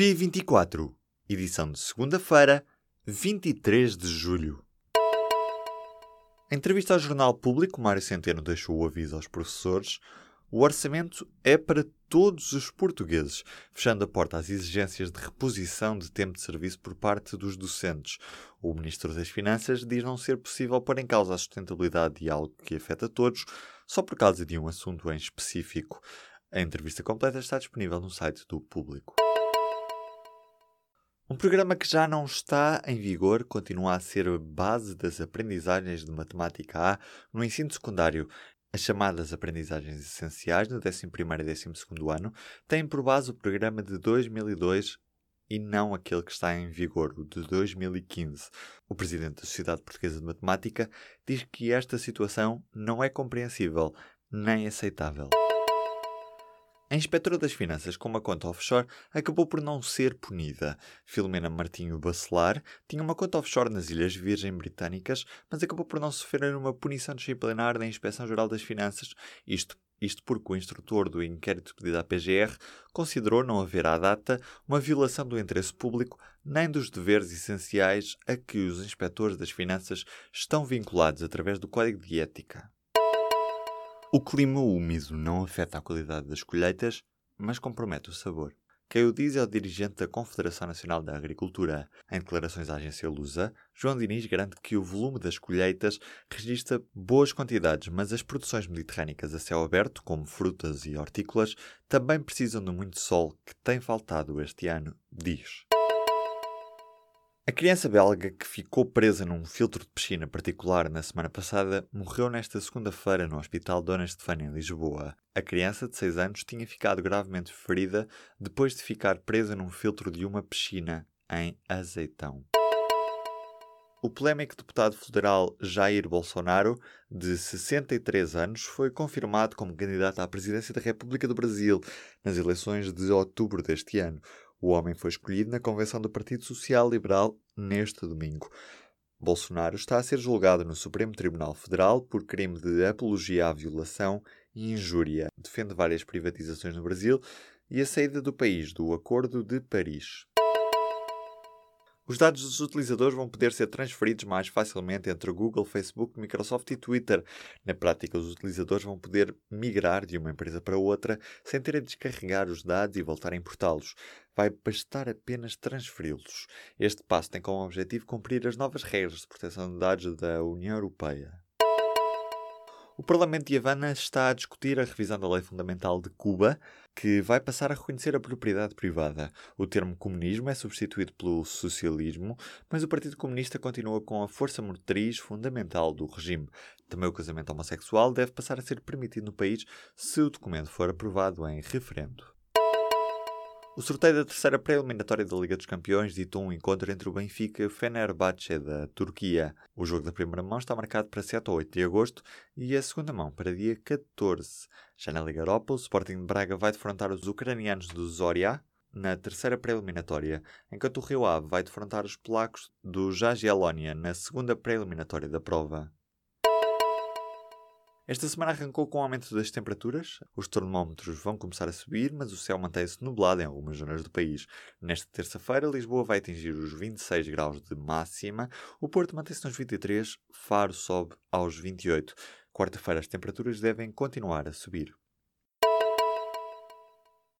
P24, edição de segunda-feira, 23 de julho. Em entrevista ao Jornal Público, Mário Centeno deixou o aviso aos professores: o orçamento é para todos os portugueses, fechando a porta às exigências de reposição de tempo de serviço por parte dos docentes. O Ministro das Finanças diz não ser possível pôr em causa a sustentabilidade de algo que afeta todos só por causa de um assunto em específico. A entrevista completa está disponível no site do Público. Um programa que já não está em vigor continua a ser a base das aprendizagens de matemática A no ensino secundário. As chamadas aprendizagens essenciais no 11 e 12 ano têm por base o programa de 2002 e não aquele que está em vigor, o de 2015. O presidente da Sociedade Portuguesa de Matemática diz que esta situação não é compreensível nem aceitável. A inspetora das finanças com uma conta offshore acabou por não ser punida. Filomena Martinho Bacelar tinha uma conta offshore nas Ilhas Virgem Britânicas, mas acabou por não sofrer uma punição disciplinar da Inspeção-Geral das Finanças, isto isto porque o instrutor do inquérito pedido à PGR considerou não haver à data uma violação do interesse público nem dos deveres essenciais a que os inspectores das finanças estão vinculados através do Código de Ética. O clima úmido não afeta a qualidade das colheitas, mas compromete o sabor. Quem o diz é o dirigente da Confederação Nacional da Agricultura. Em declarações à agência Lusa, João Diniz garante que o volume das colheitas registra boas quantidades, mas as produções mediterrânicas a céu aberto, como frutas e hortícolas, também precisam de muito sol que tem faltado este ano, diz. A criança belga que ficou presa num filtro de piscina particular na semana passada morreu nesta segunda-feira no Hospital Dona Estefânia, em Lisboa. A criança, de 6 anos, tinha ficado gravemente ferida depois de ficar presa num filtro de uma piscina em Azeitão. O polémico deputado federal Jair Bolsonaro, de 63 anos, foi confirmado como candidato à presidência da República do Brasil nas eleições de outubro deste ano. O homem foi escolhido na convenção do Partido Social Liberal neste domingo. Bolsonaro está a ser julgado no Supremo Tribunal Federal por crime de apologia à violação e injúria. Defende várias privatizações no Brasil e a saída do país do Acordo de Paris. Os dados dos utilizadores vão poder ser transferidos mais facilmente entre Google, Facebook, Microsoft e Twitter. Na prática, os utilizadores vão poder migrar de uma empresa para outra sem terem de descarregar os dados e voltar a importá-los. Vai bastar apenas transferi-los. Este passo tem como objetivo cumprir as novas regras de proteção de dados da União Europeia. O Parlamento de Havana está a discutir a revisão da Lei Fundamental de Cuba, que vai passar a reconhecer a propriedade privada. O termo comunismo é substituído pelo socialismo, mas o Partido Comunista continua com a força motriz fundamental do regime. Também o casamento homossexual deve passar a ser permitido no país se o documento for aprovado em referendo. O sorteio da terceira pré-eliminatória da Liga dos Campeões ditou um encontro entre o Benfica e o Fenerbahçe da Turquia. O jogo da primeira mão está marcado para 7 ou 8 de agosto e a segunda mão para dia 14. Já na Liga Europa, o Sporting de Braga vai defrontar os ucranianos do Zoria na terceira pré-eliminatória, enquanto o Rio Ave vai defrontar os polacos do Jagiellonia na segunda pré-eliminatória da prova. Esta semana arrancou com o aumento das temperaturas. Os termómetros vão começar a subir, mas o céu mantém-se nublado em algumas zonas do país. Nesta terça-feira, Lisboa vai atingir os 26 graus de máxima, o Porto mantém-se nos 23, Faro sobe aos 28. Quarta-feira, as temperaturas devem continuar a subir.